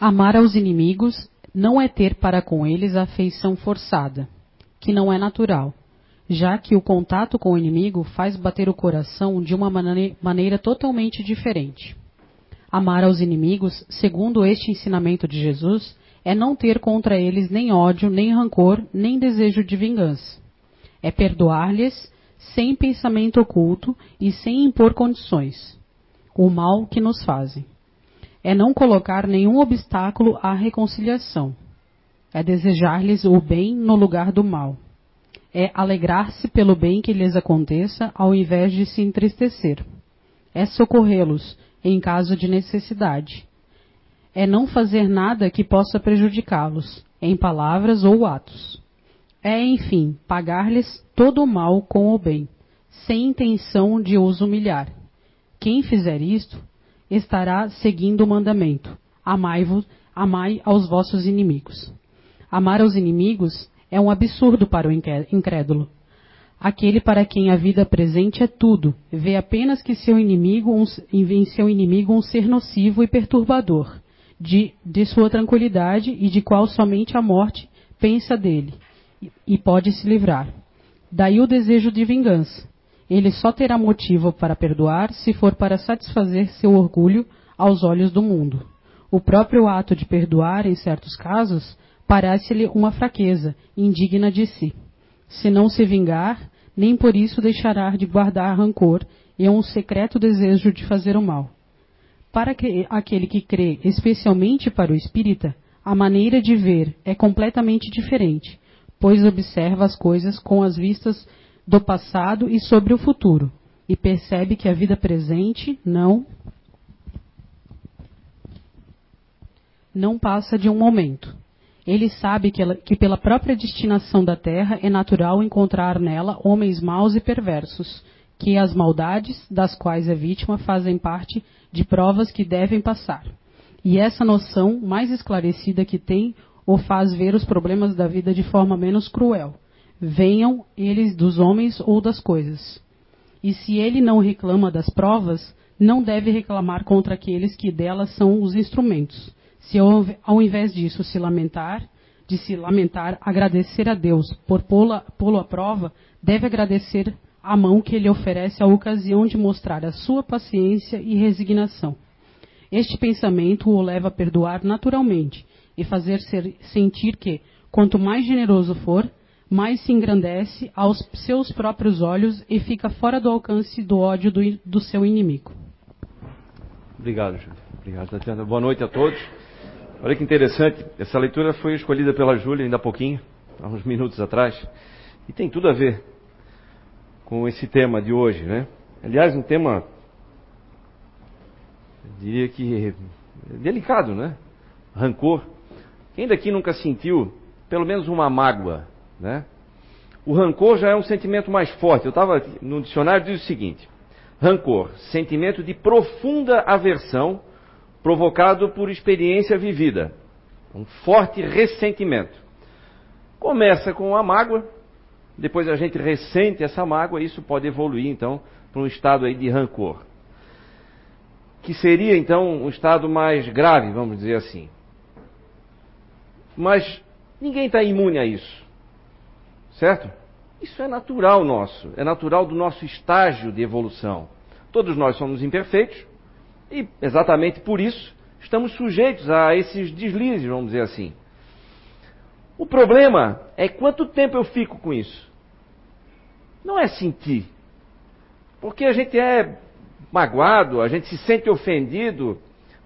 Amar aos inimigos não é ter para com eles afeição forçada, que não é natural, já que o contato com o inimigo faz bater o coração de uma maneira totalmente diferente. Amar aos inimigos, segundo este ensinamento de Jesus, é não ter contra eles nem ódio, nem rancor, nem desejo de vingança. É perdoar-lhes sem pensamento oculto e sem impor condições o mal que nos fazem. É não colocar nenhum obstáculo à reconciliação. É desejar-lhes o bem no lugar do mal. É alegrar-se pelo bem que lhes aconteça ao invés de se entristecer. É socorrê-los em caso de necessidade. É não fazer nada que possa prejudicá-los, em palavras ou atos. É, enfim, pagar-lhes todo o mal com o bem, sem intenção de os humilhar. Quem fizer isto, estará seguindo o mandamento: amai-vos, amai aos vossos inimigos. Amar aos inimigos é um absurdo para o incrédulo. Aquele para quem a vida presente é tudo, vê apenas que seu inimigo, um, em seu inimigo um ser nocivo e perturbador, de, de sua tranquilidade e de qual somente a morte pensa dele e, pode se livrar. Daí o desejo de vingança. Ele só terá motivo para perdoar se for para satisfazer seu orgulho aos olhos do mundo. O próprio ato de perdoar, em certos casos, parece-lhe uma fraqueza, indigna de si. Se não se vingar, nem por isso deixará de guardar rancor e um secreto desejo de fazer o mal. Para que, aquele que crê, especialmente para o espírita, a maneira de ver é completamente diferente, pois observa as coisas com as vistas do passado e sobre o futuro, e percebe que a vida presente não não passa de um momento. Ele sabe que, ela, que, pela própria destinação da terra é natural encontrar nela homens maus e perversos, que as maldades das quais é vítima fazem parte de provas que devem passar. E essa noção mais esclarecida que tem o faz ver os problemas da vida de forma menos cruel, venham eles dos homens ou das coisas. E se ele não reclama das provas, não deve reclamar contra aqueles que delas são os instrumentos se ao invés disso se lamentar, de se lamentar, agradecer a Deus por pô-lo à prova, deve agradecer a mão que ele oferece a ocasião de mostrar a sua paciência e resignação. Este pensamento o leva a perdoar naturalmente e fazer ser, sentir que, quanto mais generoso for, mais se engrandece aos seus próprios olhos e fica fora do alcance do ódio do, do seu inimigo. Obrigado, Júlio. Obrigado, Tatiana. Boa noite a todos. Olha que interessante, essa leitura foi escolhida pela Júlia ainda há pouquinho, há uns minutos atrás, e tem tudo a ver com esse tema de hoje, né? Aliás, um tema, diria que delicado, né? Rancor. Quem daqui nunca sentiu pelo menos uma mágoa, né? O rancor já é um sentimento mais forte. Eu estava no dicionário diz o seguinte: rancor, sentimento de profunda aversão provocado por experiência vivida, um forte ressentimento. Começa com a mágoa, depois a gente ressente essa mágoa, isso pode evoluir então para um estado aí de rancor. Que seria então um estado mais grave, vamos dizer assim. Mas ninguém está imune a isso, certo? Isso é natural nosso, é natural do nosso estágio de evolução. Todos nós somos imperfeitos, e exatamente por isso estamos sujeitos a esses deslizes, vamos dizer assim. O problema é quanto tempo eu fico com isso. Não é sentir. Porque a gente é magoado, a gente se sente ofendido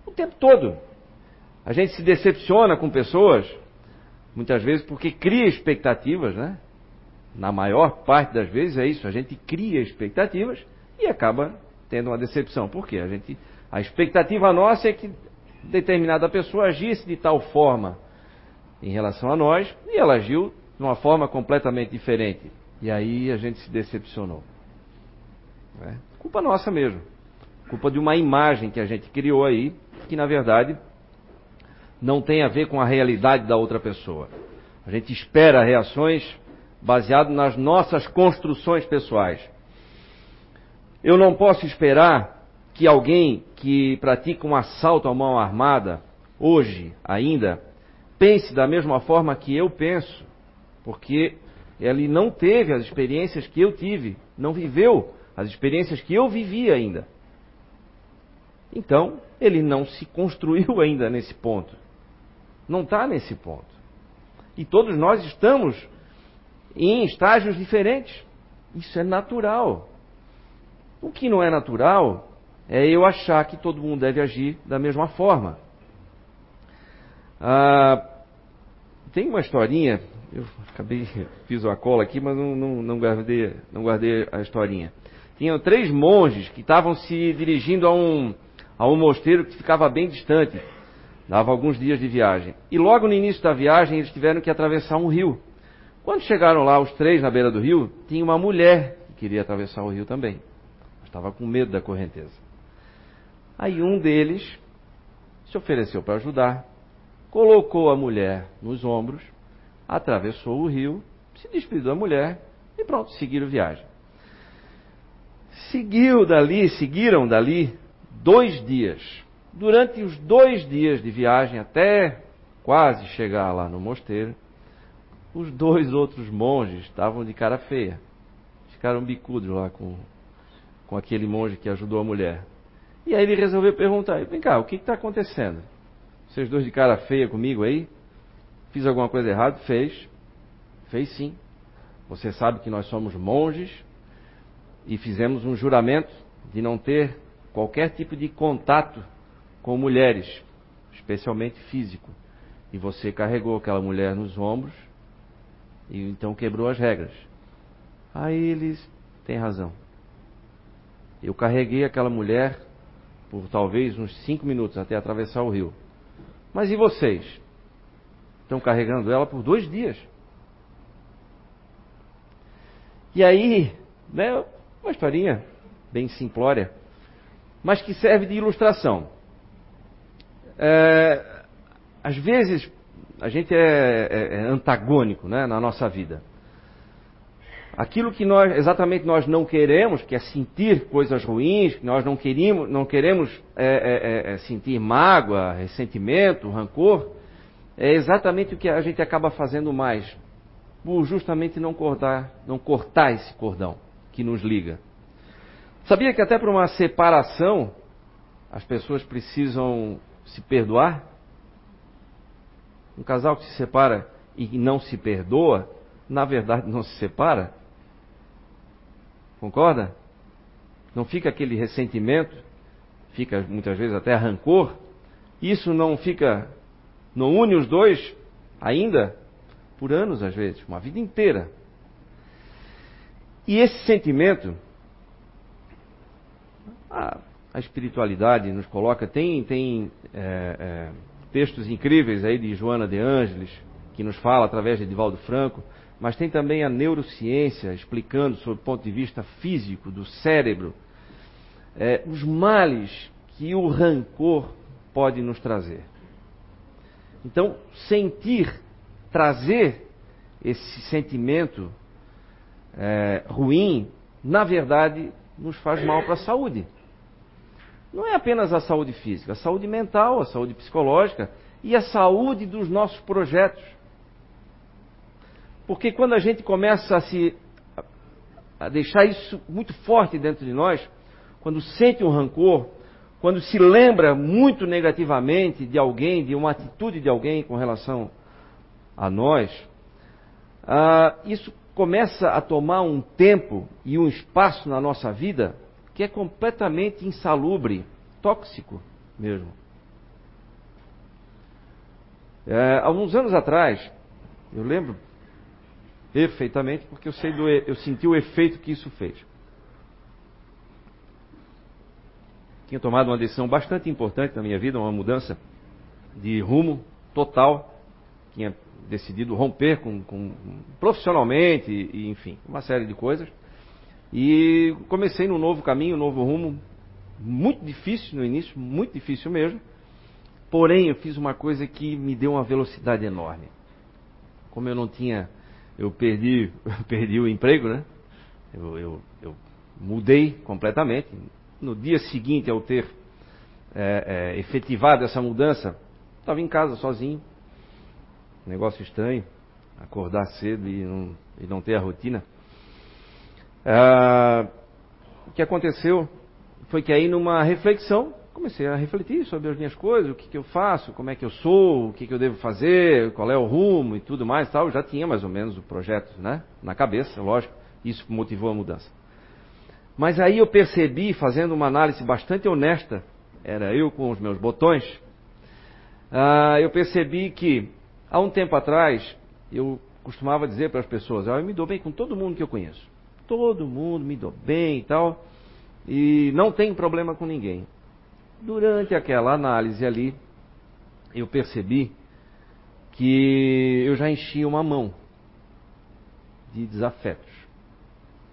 o tempo todo. A gente se decepciona com pessoas, muitas vezes porque cria expectativas, né? Na maior parte das vezes é isso, a gente cria expectativas e acaba tendo uma decepção. Por quê? A gente a expectativa nossa é que determinada pessoa agisse de tal forma em relação a nós e ela agiu de uma forma completamente diferente. E aí a gente se decepcionou. É culpa nossa mesmo. Culpa de uma imagem que a gente criou aí, que na verdade não tem a ver com a realidade da outra pessoa. A gente espera reações baseado nas nossas construções pessoais. Eu não posso esperar que alguém que pratica um assalto à mão armada hoje ainda, pense da mesma forma que eu penso, porque ele não teve as experiências que eu tive, não viveu as experiências que eu vivi ainda. Então, ele não se construiu ainda nesse ponto. Não está nesse ponto. E todos nós estamos em estágios diferentes. Isso é natural. O que não é natural é eu achar que todo mundo deve agir da mesma forma. Ah, tem uma historinha, eu acabei, fiz uma cola aqui, mas não, não, não, guardei, não guardei a historinha. Tinham três monges que estavam se dirigindo a um, a um mosteiro que ficava bem distante. Dava alguns dias de viagem. E logo no início da viagem eles tiveram que atravessar um rio. Quando chegaram lá, os três na beira do rio, tinha uma mulher que queria atravessar o rio também. Estava com medo da correnteza. Aí um deles se ofereceu para ajudar, colocou a mulher nos ombros, atravessou o rio, se despediu da mulher e pronto, seguiram viagem. Seguiu dali, seguiram dali dois dias. Durante os dois dias de viagem, até quase chegar lá no mosteiro, os dois outros monges estavam de cara feia. Ficaram bicudos lá com, com aquele monge que ajudou a mulher. E aí ele resolveu perguntar: vem cá, o que está acontecendo? Vocês dois de cara feia comigo aí? Fiz alguma coisa errada? Fez. Fez sim. Você sabe que nós somos monges e fizemos um juramento de não ter qualquer tipo de contato com mulheres, especialmente físico. E você carregou aquela mulher nos ombros e então quebrou as regras. Aí eles têm razão. Eu carreguei aquela mulher por talvez uns cinco minutos até atravessar o rio. Mas e vocês? Estão carregando ela por dois dias. E aí, né, uma historinha bem simplória, mas que serve de ilustração. É, às vezes a gente é, é, é antagônico né, na nossa vida. Aquilo que nós exatamente nós não queremos, que é sentir coisas ruins, que nós não queremos, não queremos é, é, é, é sentir mágoa, ressentimento, rancor, é exatamente o que a gente acaba fazendo mais, por justamente não cortar, não cortar esse cordão que nos liga. Sabia que até para uma separação as pessoas precisam se perdoar? Um casal que se separa e não se perdoa, na verdade não se separa. Concorda? Não fica aquele ressentimento, fica muitas vezes até rancor. Isso não fica, não une os dois ainda por anos às vezes, uma vida inteira. E esse sentimento, a, a espiritualidade nos coloca, tem, tem é, é, textos incríveis aí de Joana de Ângeles, que nos fala através de Edivaldo Franco, mas tem também a neurociência explicando, sob o ponto de vista físico do cérebro, é, os males que o rancor pode nos trazer. Então, sentir, trazer esse sentimento é, ruim, na verdade, nos faz mal para a saúde não é apenas a saúde física, a saúde mental, a saúde psicológica e a saúde dos nossos projetos. Porque quando a gente começa a se a deixar isso muito forte dentro de nós, quando sente um rancor, quando se lembra muito negativamente de alguém, de uma atitude de alguém com relação a nós, ah, isso começa a tomar um tempo e um espaço na nossa vida que é completamente insalubre, tóxico mesmo. É, alguns anos atrás, eu lembro perfeitamente porque eu sei do, eu senti o efeito que isso fez. Tinha tomado uma decisão bastante importante na minha vida, uma mudança de rumo total. Tinha decidido romper com, com profissionalmente e, enfim, uma série de coisas. E comecei num novo caminho, um novo rumo, muito difícil no início, muito difícil mesmo. Porém, eu fiz uma coisa que me deu uma velocidade enorme. Como eu não tinha, eu perdi, eu perdi o emprego, né? Eu, eu, eu, mudei completamente. No dia seguinte ao ter é, é, efetivado essa mudança, Estava em casa sozinho. Negócio estranho. Acordar cedo e não, e não ter a rotina. Ah, o que aconteceu foi que aí numa reflexão comecei a refletir sobre as minhas coisas, o que, que eu faço, como é que eu sou, o que, que eu devo fazer, qual é o rumo e tudo mais tal. Eu já tinha mais ou menos o projeto né, na cabeça, lógico. Isso motivou a mudança. Mas aí eu percebi, fazendo uma análise bastante honesta, era eu com os meus botões, uh, eu percebi que há um tempo atrás eu costumava dizer para as pessoas, ah, eu me dou bem com todo mundo que eu conheço. Todo mundo me dou bem e tal, e não tenho problema com ninguém. Durante aquela análise ali, eu percebi que eu já enchia uma mão de desafetos.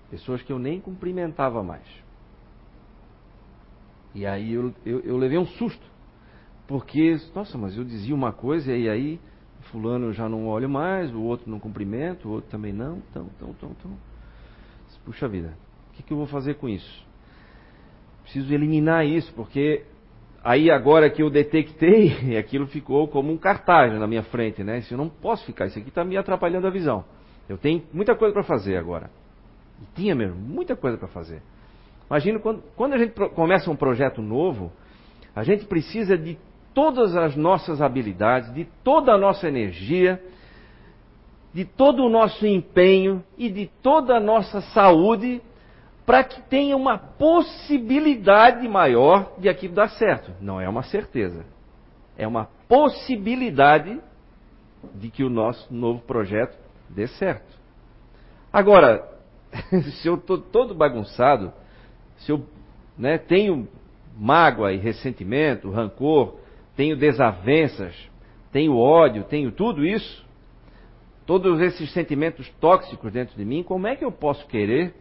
Pessoas que eu nem cumprimentava mais. E aí eu, eu, eu, levei um susto. Porque, nossa, mas eu dizia uma coisa e aí fulano eu já não olho mais, o outro não cumprimento, o outro também não. Então, então, então, então. Puxa vida, o que, que eu vou fazer com isso? Preciso eliminar isso, porque aí agora que eu detectei, aquilo ficou como um cartaz na minha frente, né? Eu não posso ficar, isso aqui está me atrapalhando a visão. Eu tenho muita coisa para fazer agora. E tinha mesmo, muita coisa para fazer. Imagina quando, quando a gente começa um projeto novo, a gente precisa de todas as nossas habilidades, de toda a nossa energia, de todo o nosso empenho e de toda a nossa saúde para que tenha uma possibilidade maior de aquilo dar certo. Não é uma certeza. É uma possibilidade de que o nosso novo projeto dê certo. Agora, se eu estou todo bagunçado, se eu né, tenho mágoa e ressentimento, rancor, tenho desavenças, tenho ódio, tenho tudo isso, todos esses sentimentos tóxicos dentro de mim, como é que eu posso querer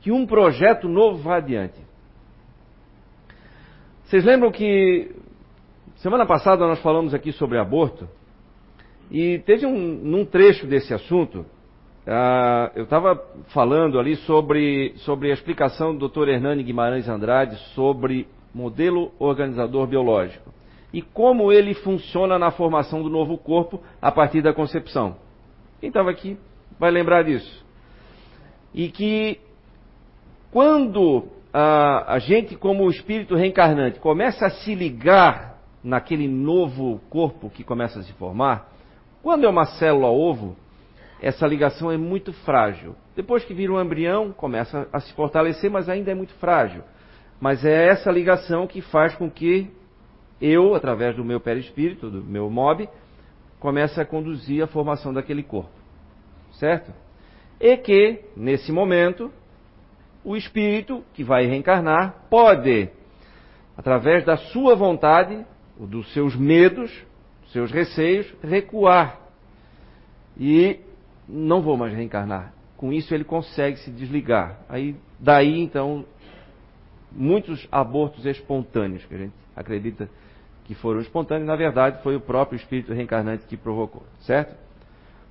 que um projeto novo vá adiante? Vocês lembram que semana passada nós falamos aqui sobre aborto e teve um num trecho desse assunto Uh, eu estava falando ali sobre, sobre a explicação do Dr. Hernani Guimarães Andrade sobre modelo organizador biológico e como ele funciona na formação do novo corpo a partir da concepção. Quem estava aqui vai lembrar disso. E que quando a, a gente, como espírito reencarnante, começa a se ligar naquele novo corpo que começa a se formar, quando é uma célula ovo, essa ligação é muito frágil. Depois que vira um embrião, começa a se fortalecer, mas ainda é muito frágil. Mas é essa ligação que faz com que eu, através do meu perispírito, do meu mob, comece a conduzir a formação daquele corpo. Certo? E que, nesse momento, o espírito que vai reencarnar pode, através da sua vontade, dos seus medos, dos seus receios, recuar e não vou mais reencarnar. Com isso ele consegue se desligar. Aí daí então muitos abortos espontâneos que a gente acredita que foram espontâneos, na verdade foi o próprio espírito reencarnante que provocou, certo?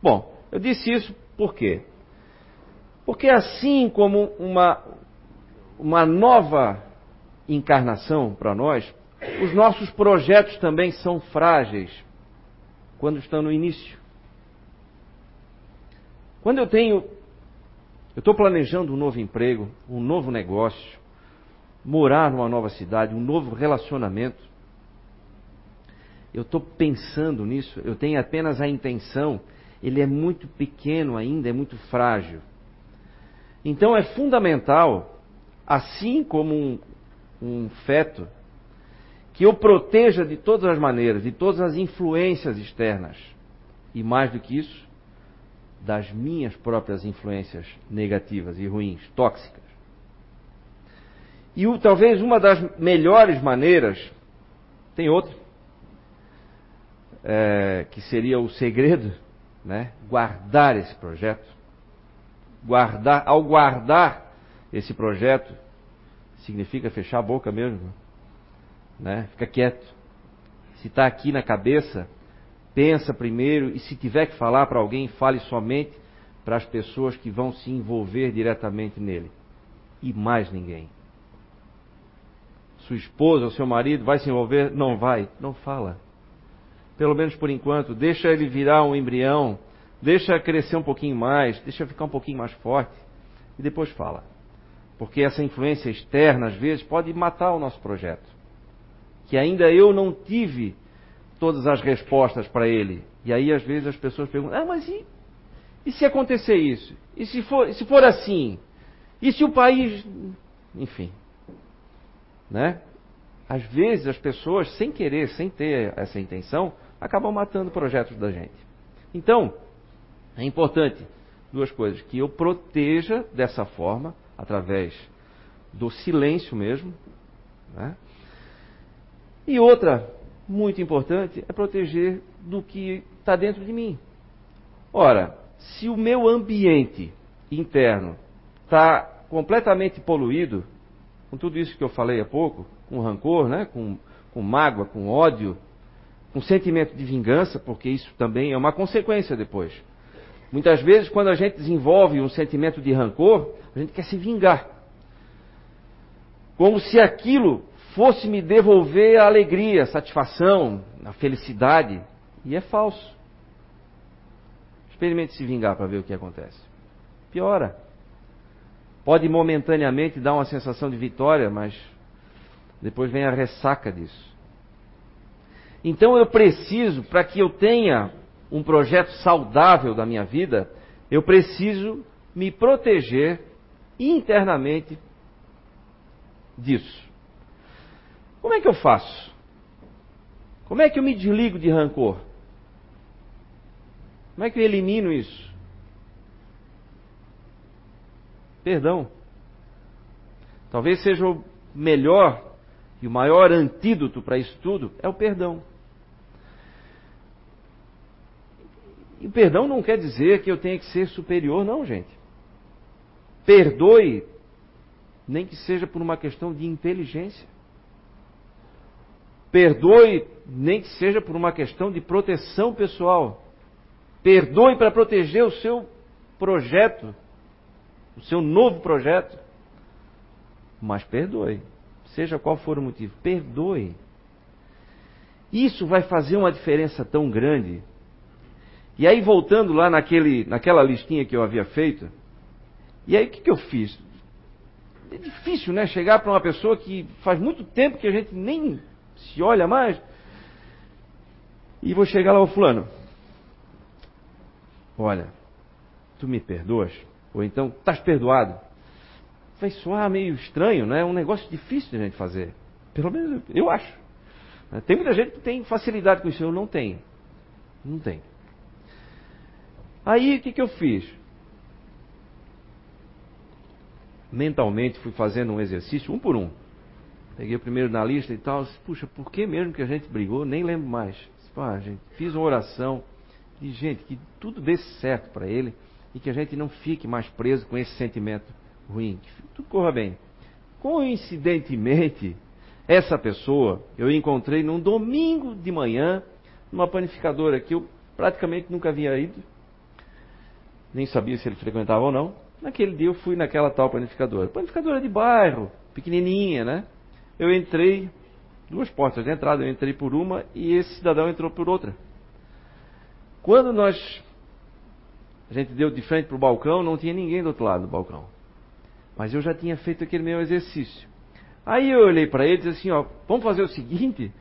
Bom, eu disse isso por quê? Porque assim como uma uma nova encarnação para nós, os nossos projetos também são frágeis quando estão no início. Quando eu tenho, eu estou planejando um novo emprego, um novo negócio, morar numa nova cidade, um novo relacionamento, eu estou pensando nisso, eu tenho apenas a intenção, ele é muito pequeno ainda, é muito frágil. Então é fundamental, assim como um, um feto, que eu proteja de todas as maneiras, de todas as influências externas. E mais do que isso, das minhas próprias influências negativas e ruins, tóxicas. E o, talvez uma das melhores maneiras, tem outra, é, que seria o segredo, né? guardar esse projeto. Guardar, ao guardar esse projeto, significa fechar a boca mesmo, né? Fica quieto. Se está aqui na cabeça, pensa primeiro e se tiver que falar para alguém, fale somente para as pessoas que vão se envolver diretamente nele. E mais ninguém. Sua esposa ou seu marido vai se envolver? Não vai. Não fala. Pelo menos por enquanto, deixa ele virar um embrião, deixa crescer um pouquinho mais, deixa ficar um pouquinho mais forte e depois fala. Porque essa influência externa, às vezes, pode matar o nosso projeto. Que ainda eu não tive todas as respostas para ele. E aí, às vezes, as pessoas perguntam: ah, mas e, e se acontecer isso? E se for, se for assim? E se o país. Enfim. Né? Às vezes, as pessoas, sem querer, sem ter essa intenção, acabam matando projetos da gente. Então, é importante duas coisas: que eu proteja dessa forma, através do silêncio mesmo, né? e outra muito importante é proteger do que está dentro de mim. Ora, se o meu ambiente interno está completamente poluído, com tudo isso que eu falei há pouco, com rancor, né? com, com mágoa, com ódio, com sentimento de vingança, porque isso também é uma consequência depois. Muitas vezes, quando a gente desenvolve um sentimento de rancor, a gente quer se vingar. Como se aquilo fosse me devolver a alegria, a satisfação, a felicidade. E é falso. Experimente se vingar para ver o que acontece. Piora. Pode momentaneamente dar uma sensação de vitória, mas depois vem a ressaca disso. Então eu preciso, para que eu tenha um projeto saudável da minha vida, eu preciso me proteger internamente disso. Como é que eu faço? Como é que eu me desligo de rancor? Como é que eu elimino isso? Perdão. Talvez seja o melhor e o maior antídoto para isso tudo é o perdão. E perdão não quer dizer que eu tenha que ser superior, não, gente. Perdoe, nem que seja por uma questão de inteligência. Perdoe, nem que seja por uma questão de proteção pessoal. Perdoe para proteger o seu projeto, o seu novo projeto. Mas perdoe, seja qual for o motivo, perdoe. Isso vai fazer uma diferença tão grande e aí, voltando lá naquele, naquela listinha que eu havia feito, e aí o que, que eu fiz? É difícil, né? Chegar para uma pessoa que faz muito tempo que a gente nem se olha mais. E vou chegar lá, ao fulano. Olha, tu me perdoas? Ou então, estás perdoado? Vai soar meio estranho, né? É um negócio difícil de a gente fazer. Pelo menos eu acho. Tem muita gente que tem facilidade com isso, eu não tenho. Não tenho. Aí o que, que eu fiz? Mentalmente fui fazendo um exercício, um por um. Peguei o primeiro na lista e tal. Puxa, por que mesmo que a gente brigou? Nem lembro mais. Ah, gente, fiz uma oração de gente que tudo dê certo para ele e que a gente não fique mais preso com esse sentimento ruim, que tudo corra bem. Coincidentemente, essa pessoa eu encontrei num domingo de manhã numa panificadora que eu praticamente nunca havia ido nem sabia se ele frequentava ou não. Naquele dia eu fui naquela tal panificadora. Panificadora de bairro, pequenininha, né? Eu entrei, duas portas de entrada, eu entrei por uma e esse cidadão entrou por outra. Quando nós, a gente deu de frente para o balcão, não tinha ninguém do outro lado do balcão. Mas eu já tinha feito aquele meu exercício. Aí eu olhei para ele e disse assim, ó, vamos fazer o seguinte,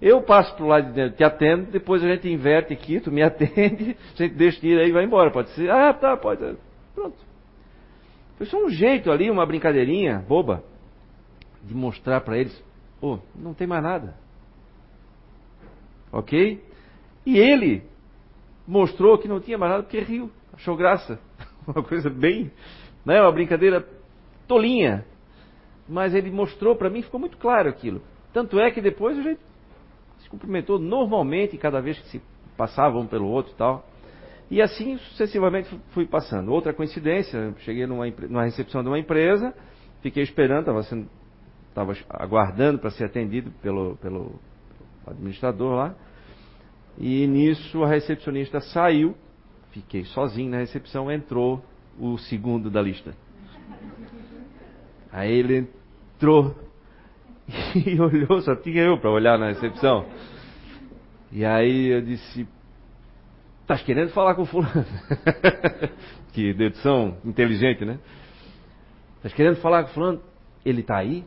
eu passo para o lado de dentro, te atendo, depois a gente inverte aqui, tu me atende, a gente deixa ir aí e vai embora. Pode ser, ah, tá, pode. Pronto. Foi só um jeito ali, uma brincadeirinha boba, de mostrar para eles, oh, não tem mais nada. Ok? E ele mostrou que não tinha mais nada porque riu, achou graça. Uma coisa bem, né, uma brincadeira tolinha. Mas ele mostrou para mim, ficou muito claro aquilo. Tanto é que depois a gente cumprimentou normalmente cada vez que se passavam um pelo outro e tal. E assim sucessivamente fui passando. Outra coincidência, cheguei numa, numa recepção de uma empresa, fiquei esperando, estava sendo, estava aguardando para ser atendido pelo, pelo administrador lá. E nisso a recepcionista saiu, fiquei sozinho na recepção, entrou o segundo da lista. Aí ele entrou e olhou, só tinha eu para olhar na recepção. E aí eu disse, estás querendo falar com fulano? que dedução inteligente, né? Estás querendo falar com fulano? Ele está aí?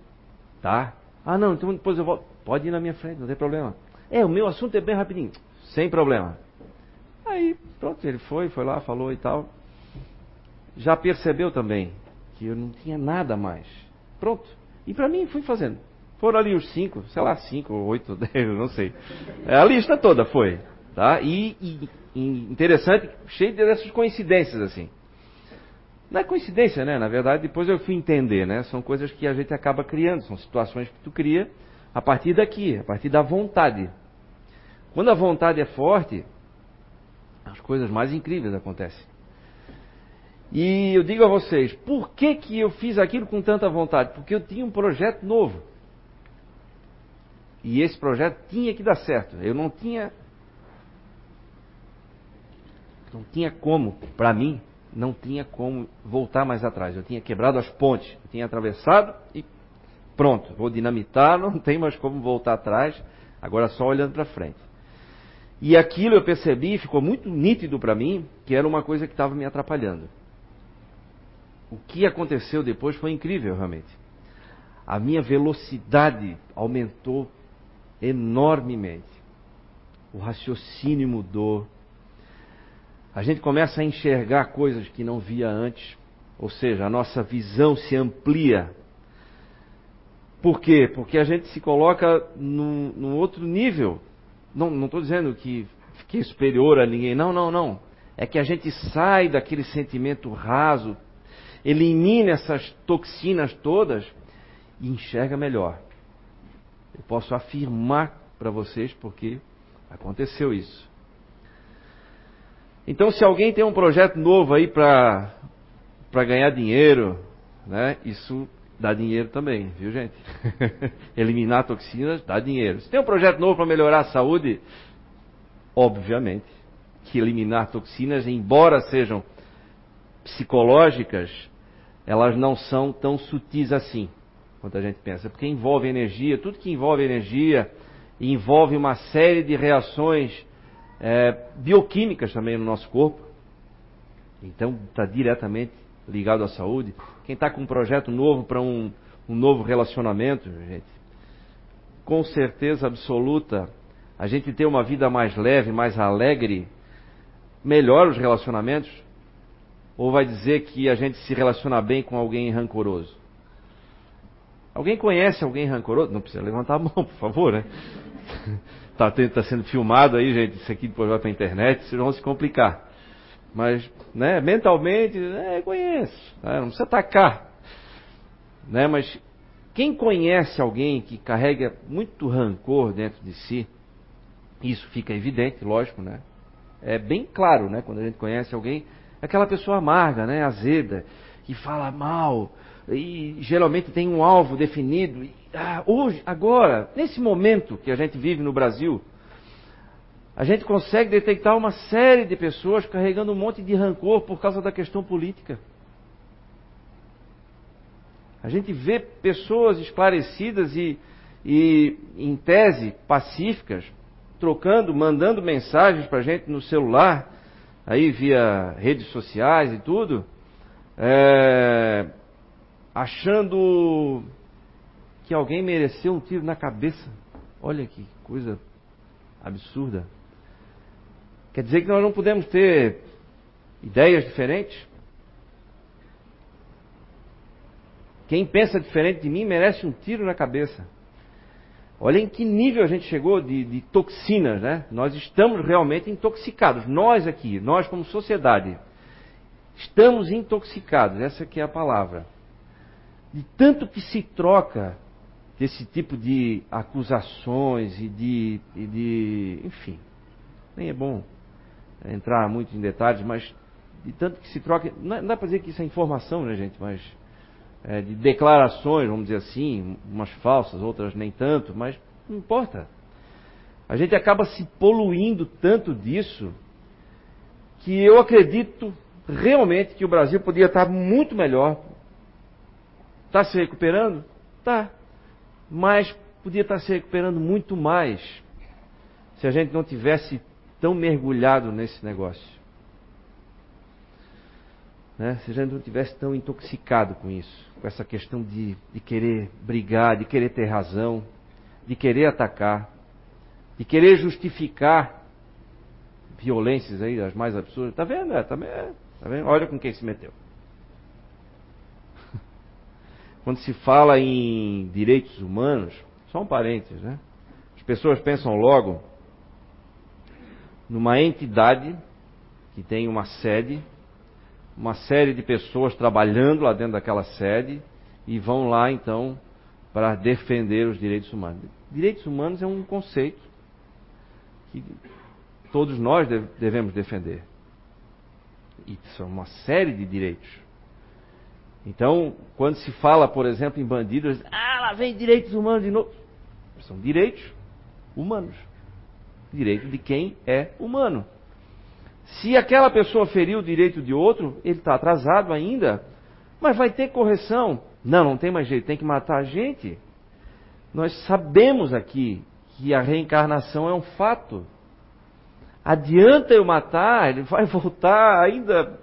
Tá. Ah, não, então depois eu volto. Pode ir na minha frente, não tem problema. É, o meu assunto é bem rapidinho. Sem problema. Aí, pronto, ele foi, foi lá, falou e tal. Já percebeu também que eu não tinha nada mais. Pronto. E para mim fui fazendo. Foram ali os cinco, sei lá, cinco oito, eu não sei. É, a lista toda foi. Tá? E, e, e interessante, cheio dessas coincidências assim. Não é coincidência, né? Na verdade, depois eu fui entender, né? São coisas que a gente acaba criando, são situações que tu cria a partir daqui, a partir da vontade. Quando a vontade é forte, as coisas mais incríveis acontecem. E eu digo a vocês, por que, que eu fiz aquilo com tanta vontade? Porque eu tinha um projeto novo. E esse projeto tinha que dar certo. Eu não tinha. Não tinha como, para mim, não tinha como voltar mais atrás. Eu tinha quebrado as pontes, eu tinha atravessado e pronto, vou dinamitar, não tem mais como voltar atrás, agora só olhando para frente. E aquilo eu percebi, ficou muito nítido para mim, que era uma coisa que estava me atrapalhando. O que aconteceu depois foi incrível, realmente. A minha velocidade aumentou enormemente. O raciocínio mudou, a gente começa a enxergar coisas que não via antes, ou seja, a nossa visão se amplia. Por quê? Porque a gente se coloca num, num outro nível. Não estou dizendo que fiquei superior a ninguém, não, não, não. É que a gente sai daquele sentimento raso, elimina essas toxinas todas e enxerga melhor. Eu posso afirmar para vocês porque aconteceu isso. Então, se alguém tem um projeto novo aí para ganhar dinheiro, né, isso dá dinheiro também, viu gente? Eliminar toxinas dá dinheiro. Se tem um projeto novo para melhorar a saúde, obviamente que eliminar toxinas, embora sejam psicológicas, elas não são tão sutis assim quanto a gente pensa, porque envolve energia, tudo que envolve energia envolve uma série de reações é, bioquímicas também no nosso corpo. Então está diretamente ligado à saúde. Quem está com um projeto novo para um, um novo relacionamento, gente, com certeza absoluta, a gente ter uma vida mais leve, mais alegre, melhora os relacionamentos? Ou vai dizer que a gente se relaciona bem com alguém rancoroso? Alguém conhece alguém rancoroso? Não precisa levantar a mão, por favor, né? Está tá sendo filmado aí, gente. Isso aqui depois vai para a internet, vocês vão se complicar. Mas, né, mentalmente, é, conheço. Né, não precisa atacar. Né, mas quem conhece alguém que carrega muito rancor dentro de si, isso fica evidente, lógico, né? É bem claro, né? Quando a gente conhece alguém, aquela pessoa amarga, né? Azeda, que fala mal, e geralmente tem um alvo definido. Ah, hoje, agora, nesse momento que a gente vive no Brasil, a gente consegue detectar uma série de pessoas carregando um monte de rancor por causa da questão política. A gente vê pessoas esclarecidas e, e em tese, pacíficas, trocando, mandando mensagens para a gente no celular, aí via redes sociais e tudo, é, achando que alguém mereceu um tiro na cabeça. Olha que coisa absurda. Quer dizer que nós não podemos ter ideias diferentes? Quem pensa diferente de mim merece um tiro na cabeça. Olha em que nível a gente chegou de, de, toxinas, né? Nós estamos realmente intoxicados. Nós aqui, nós como sociedade, estamos intoxicados. Essa que é a palavra. De tanto que se troca desse tipo de acusações e de, e de enfim, nem é bom entrar muito em detalhes, mas de tanto que se troca, não dá para dizer que isso é informação, né, gente, mas é, de declarações, vamos dizer assim, umas falsas, outras nem tanto, mas não importa. A gente acaba se poluindo tanto disso que eu acredito realmente que o Brasil poderia estar muito melhor. Está se recuperando? Está mas podia estar se recuperando muito mais se a gente não tivesse tão mergulhado nesse negócio. Né? Se a gente não tivesse tão intoxicado com isso, com essa questão de, de querer brigar, de querer ter razão, de querer atacar, de querer justificar violências aí, as mais absurdas. Tá vendo? É, tá, tá vendo? Olha com quem se meteu. Quando se fala em direitos humanos, só um parênteses, né? As pessoas pensam logo numa entidade que tem uma sede, uma série de pessoas trabalhando lá dentro daquela sede e vão lá então para defender os direitos humanos. Direitos humanos é um conceito que todos nós devemos defender. E são uma série de direitos. Então, quando se fala, por exemplo, em bandidos, ah, lá vem direitos humanos de novo. São direitos humanos. Direito de quem é humano. Se aquela pessoa feriu o direito de outro, ele está atrasado ainda, mas vai ter correção. Não, não tem mais jeito, tem que matar a gente. Nós sabemos aqui que a reencarnação é um fato. Adianta eu matar, ele vai voltar ainda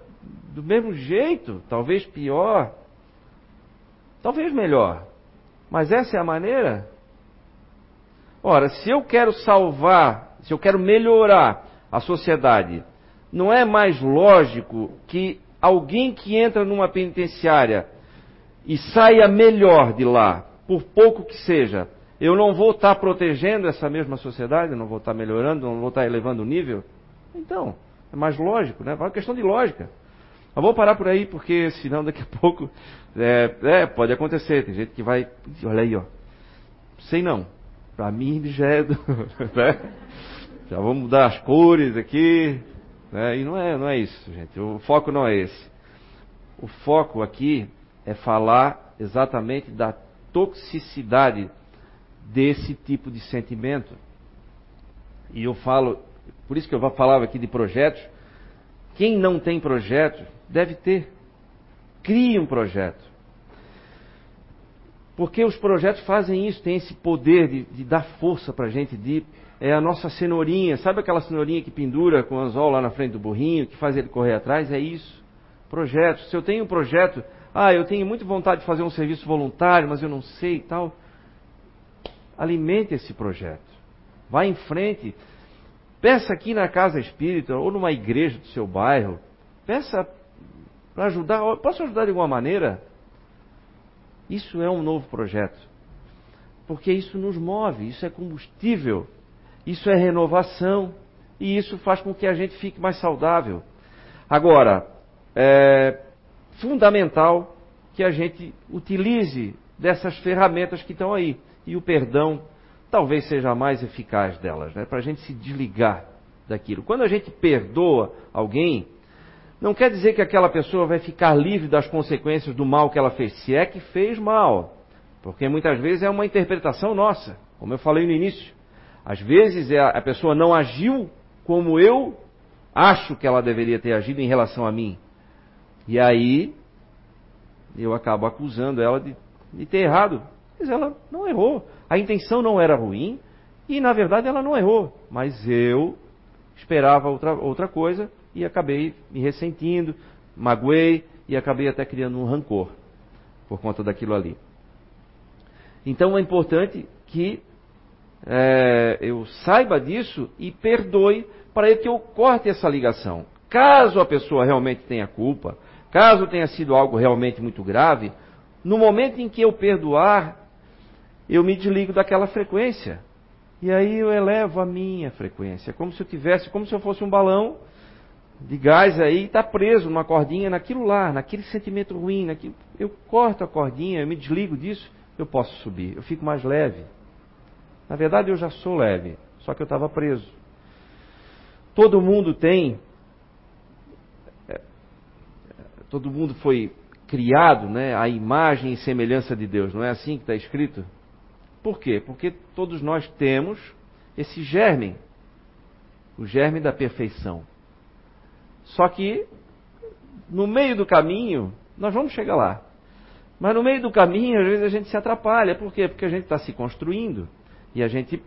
do mesmo jeito, talvez pior, talvez melhor. Mas essa é a maneira? Ora, se eu quero salvar, se eu quero melhorar a sociedade, não é mais lógico que alguém que entra numa penitenciária e saia melhor de lá, por pouco que seja, eu não vou estar protegendo essa mesma sociedade, não vou estar melhorando, não vou estar elevando o nível? Então, é mais lógico, né? É uma questão de lógica. Mas vou parar por aí, porque senão daqui a pouco. É, é, pode acontecer. Tem gente que vai. Olha aí, ó. Sei não. Para mim já é. Do, né? Já vamos mudar as cores aqui. Né? E não é, não é isso, gente. O foco não é esse. O foco aqui é falar exatamente da toxicidade desse tipo de sentimento. E eu falo, por isso que eu falava aqui de projetos. Quem não tem projeto deve ter. Crie um projeto. Porque os projetos fazem isso, tem esse poder de, de dar força para a gente, de é a nossa cenourinha, sabe aquela cenourinha que pendura com o anzol lá na frente do burrinho, que faz ele correr atrás? É isso. Projeto. Se eu tenho um projeto, ah, eu tenho muita vontade de fazer um serviço voluntário, mas eu não sei e tal alimente esse projeto. Vá em frente. Peça aqui na casa espírita ou numa igreja do seu bairro. Peça para ajudar. Posso ajudar de alguma maneira? Isso é um novo projeto. Porque isso nos move, isso é combustível, isso é renovação e isso faz com que a gente fique mais saudável. Agora, é fundamental que a gente utilize dessas ferramentas que estão aí e o perdão talvez seja a mais eficaz delas, né? para a gente se desligar daquilo. Quando a gente perdoa alguém, não quer dizer que aquela pessoa vai ficar livre das consequências do mal que ela fez, se é que fez mal. Porque muitas vezes é uma interpretação nossa, como eu falei no início. Às vezes é a pessoa não agiu como eu acho que ela deveria ter agido em relação a mim. E aí eu acabo acusando ela de, de ter errado. Mas ela não errou. A intenção não era ruim e, na verdade, ela não errou. Mas eu esperava outra, outra coisa e acabei me ressentindo, magoei e acabei até criando um rancor por conta daquilo ali. Então é importante que é, eu saiba disso e perdoe para que eu corte essa ligação. Caso a pessoa realmente tenha culpa, caso tenha sido algo realmente muito grave, no momento em que eu perdoar, eu me desligo daquela frequência. E aí eu elevo a minha frequência, como se eu tivesse, como se eu fosse um balão de gás aí, está preso numa cordinha, naquilo lá, naquele sentimento ruim, naquilo, eu corto a cordinha, eu me desligo disso, eu posso subir, eu fico mais leve. Na verdade eu já sou leve, só que eu estava preso. Todo mundo tem, é, todo mundo foi criado, né, a imagem e semelhança de Deus, não é assim que está escrito? Por quê? Porque todos nós temos esse germe, o germe da perfeição. Só que no meio do caminho, nós vamos chegar lá. Mas no meio do caminho, às vezes a gente se atrapalha. Por quê? Porque a gente está se construindo e a gente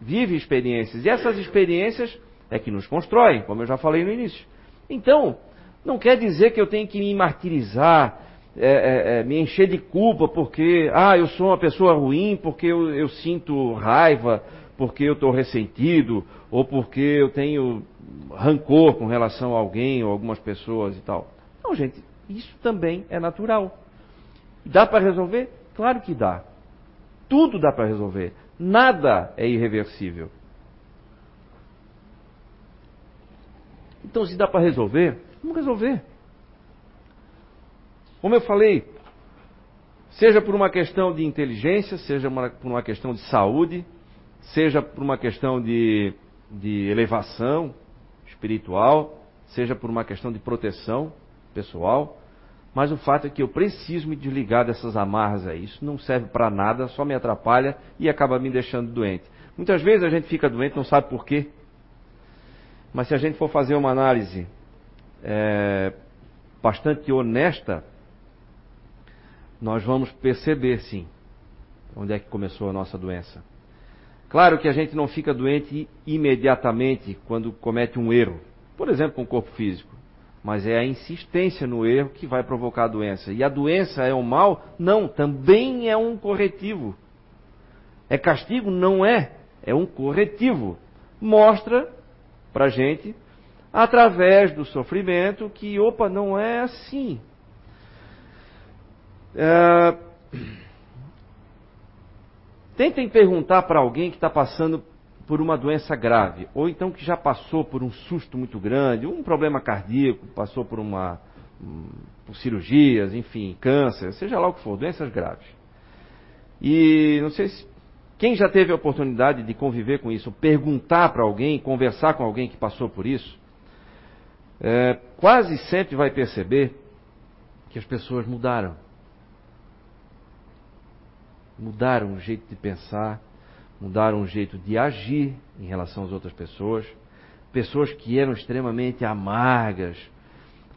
vive experiências. E essas experiências é que nos constroem, como eu já falei no início. Então, não quer dizer que eu tenho que me martirizar, é, é, é, me encher de culpa porque, ah, eu sou uma pessoa ruim, porque eu, eu sinto raiva, porque eu estou ressentido, ou porque eu tenho rancor com relação a alguém ou algumas pessoas e tal. Não, gente, isso também é natural. Dá para resolver? Claro que dá. Tudo dá para resolver. Nada é irreversível. Então, se dá para resolver, vamos resolver. Como eu falei, seja por uma questão de inteligência, seja por uma questão de saúde, seja por uma questão de, de elevação espiritual, seja por uma questão de proteção pessoal, mas o fato é que eu preciso me desligar dessas amarras aí. Isso não serve para nada, só me atrapalha e acaba me deixando doente. Muitas vezes a gente fica doente, não sabe por quê. Mas se a gente for fazer uma análise é, bastante honesta, nós vamos perceber sim onde é que começou a nossa doença. Claro que a gente não fica doente imediatamente quando comete um erro, por exemplo, com o corpo físico. Mas é a insistência no erro que vai provocar a doença. E a doença é um mal? Não, também é um corretivo. É castigo? Não é. É um corretivo. Mostra pra gente, através do sofrimento, que, opa, não é assim. É... Tentem perguntar para alguém que está passando por uma doença grave, ou então que já passou por um susto muito grande, um problema cardíaco, passou por uma por cirurgias, enfim, câncer, seja lá o que for, doenças graves. E não sei se quem já teve a oportunidade de conviver com isso, perguntar para alguém, conversar com alguém que passou por isso, é, quase sempre vai perceber que as pessoas mudaram. Mudaram o jeito de pensar, mudaram o jeito de agir em relação às outras pessoas. Pessoas que eram extremamente amargas,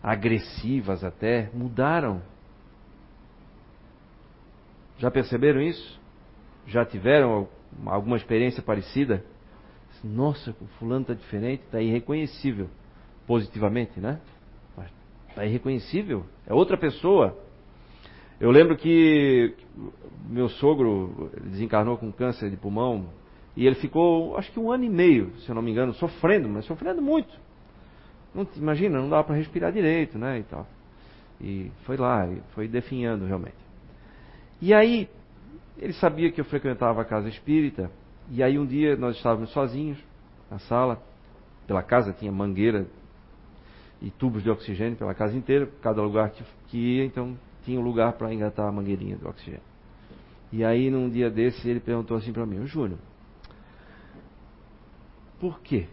agressivas até, mudaram. Já perceberam isso? Já tiveram alguma experiência parecida? Nossa, o fulano está diferente, está irreconhecível. Positivamente, né? Está irreconhecível. É outra pessoa. Eu lembro que meu sogro desencarnou com câncer de pulmão e ele ficou, acho que um ano e meio, se eu não me engano, sofrendo, mas sofrendo muito. Não, imagina, não dava para respirar direito, né, e tal. E foi lá, foi definhando realmente. E aí, ele sabia que eu frequentava a casa espírita, e aí um dia nós estávamos sozinhos na sala, pela casa tinha mangueira e tubos de oxigênio pela casa inteira, cada lugar que, que ia, então tinha um lugar para engatar a mangueirinha de oxigênio. E aí, num dia desse, ele perguntou assim para mim: Júnior, por quê?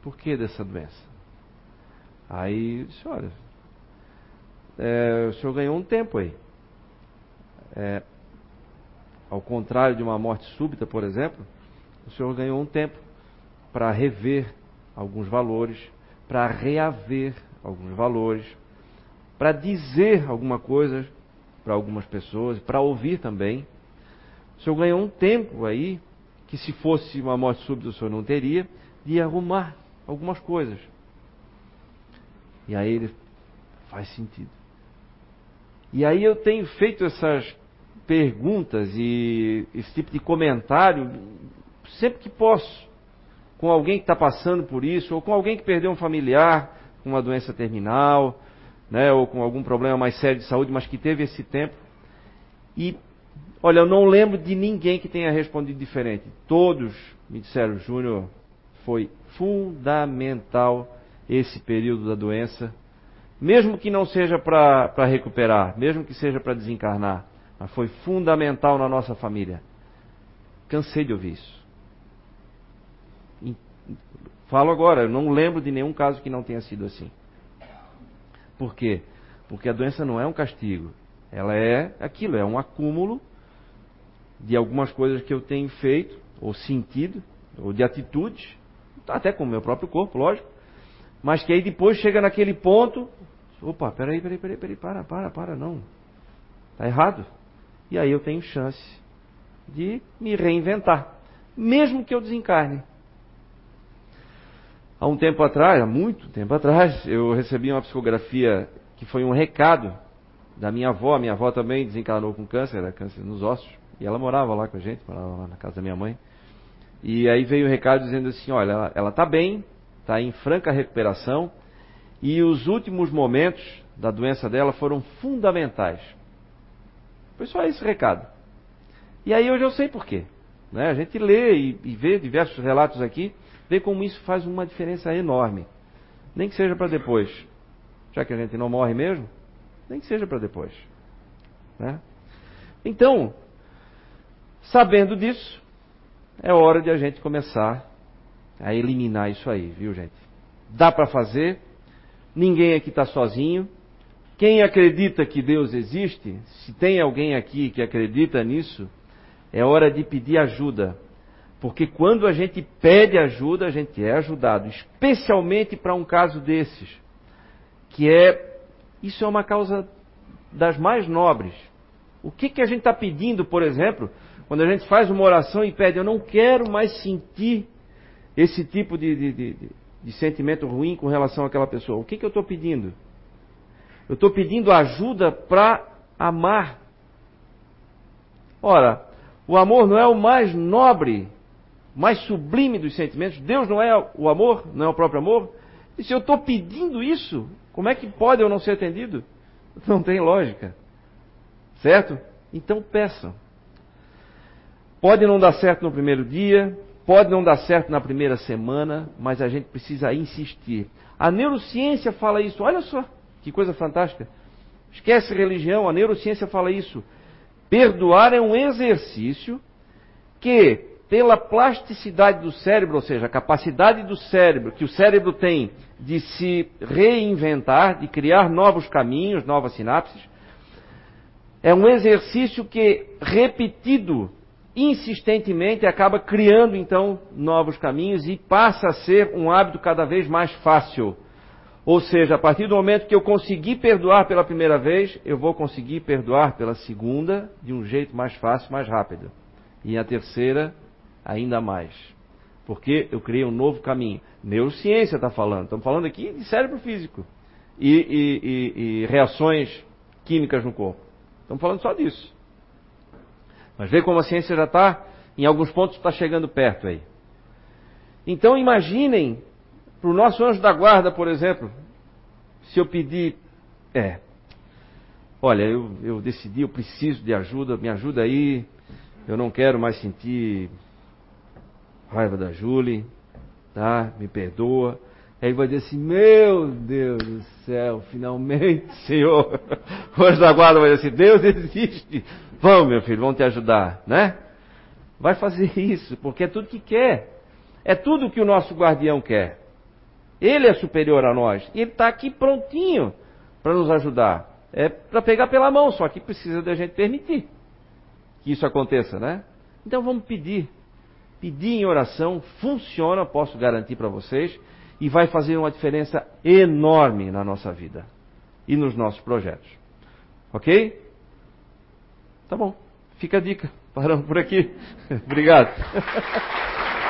Por que dessa doença? Aí eu disse: Olha, é, o senhor ganhou um tempo aí. É, ao contrário de uma morte súbita, por exemplo, o senhor ganhou um tempo para rever alguns valores, para reaver alguns valores, para dizer alguma coisa para algumas pessoas, para ouvir também. O senhor ganhou um tempo aí, que se fosse uma morte súbita o senhor não teria, de arrumar algumas coisas. E aí ele faz sentido. E aí eu tenho feito essas perguntas e esse tipo de comentário sempre que posso, com alguém que está passando por isso, ou com alguém que perdeu um familiar com uma doença terminal, né, ou com algum problema mais sério de saúde, mas que teve esse tempo. E, olha, eu não lembro de ninguém que tenha respondido diferente. Todos me disseram, Júnior, foi fundamental esse período da doença, mesmo que não seja para recuperar, mesmo que seja para desencarnar, mas foi fundamental na nossa família. Cansei de ouvir isso. Falo agora, eu não lembro de nenhum caso que não tenha sido assim. Por quê? Porque a doença não é um castigo. Ela é aquilo, é um acúmulo de algumas coisas que eu tenho feito, ou sentido, ou de atitudes, até com o meu próprio corpo, lógico, mas que aí depois chega naquele ponto, opa, peraí, peraí, peraí, peraí, para, para, para, não. Está errado. E aí eu tenho chance de me reinventar. mesmo que eu desencarne. Há um tempo atrás, há muito tempo atrás, eu recebi uma psicografia que foi um recado da minha avó. Minha avó também desencarnou com câncer, era câncer nos ossos, e ela morava lá com a gente, morava lá na casa da minha mãe. E aí veio o um recado dizendo assim: olha, ela está bem, está em franca recuperação, e os últimos momentos da doença dela foram fundamentais. Foi só esse recado. E aí hoje eu sei por quê. Né? A gente lê e, e vê diversos relatos aqui Vê como isso faz uma diferença enorme. Nem que seja para depois. Já que a gente não morre mesmo, nem que seja para depois. Né? Então, sabendo disso, é hora de a gente começar a eliminar isso aí, viu, gente? Dá para fazer, ninguém aqui está sozinho. Quem acredita que Deus existe, se tem alguém aqui que acredita nisso, é hora de pedir ajuda porque quando a gente pede ajuda, a gente é ajudado, especialmente para um caso desses, que é isso é uma causa das mais nobres. O que, que a gente está pedindo, por exemplo, quando a gente faz uma oração e pede, eu não quero mais sentir esse tipo de, de, de, de sentimento ruim com relação àquela pessoa. O que, que eu estou pedindo? Eu estou pedindo ajuda para amar. Ora, o amor não é o mais nobre mais sublime dos sentimentos. Deus não é o amor, não é o próprio amor. E se eu estou pedindo isso, como é que pode eu não ser atendido? Não tem lógica. Certo? Então peçam. Pode não dar certo no primeiro dia, pode não dar certo na primeira semana, mas a gente precisa insistir. A neurociência fala isso. Olha só, que coisa fantástica. Esquece religião, a neurociência fala isso. Perdoar é um exercício que pela plasticidade do cérebro, ou seja, a capacidade do cérebro, que o cérebro tem de se reinventar, de criar novos caminhos, novas sinapses, é um exercício que, repetido insistentemente, acaba criando então novos caminhos e passa a ser um hábito cada vez mais fácil. Ou seja, a partir do momento que eu consegui perdoar pela primeira vez, eu vou conseguir perdoar pela segunda de um jeito mais fácil, mais rápido. E a terceira ainda mais. Porque eu criei um novo caminho. Neurociência está falando. Estamos falando aqui de cérebro físico e, e, e, e reações químicas no corpo. Estamos falando só disso. Mas vê como a ciência já está, em alguns pontos, está chegando perto aí. Então imaginem, para o nosso anjo da guarda, por exemplo, se eu pedir, é, olha, eu, eu decidi, eu preciso de ajuda, me ajuda aí, eu não quero mais sentir raiva da Julie, tá? Me perdoa. Aí vai dizer assim, meu Deus do céu, finalmente, Senhor. Hoje da guarda vai dizer assim, Deus existe. Vamos, meu filho, vamos te ajudar, né? Vai fazer isso, porque é tudo que quer. É tudo que o nosso guardião quer. Ele é superior a nós. E ele está aqui prontinho para nos ajudar. É para pegar pela mão, só que precisa da gente permitir que isso aconteça, né? Então vamos pedir pedir em oração funciona, posso garantir para vocês, e vai fazer uma diferença enorme na nossa vida e nos nossos projetos. Ok? Tá bom. Fica a dica. Paramos por aqui. Obrigado.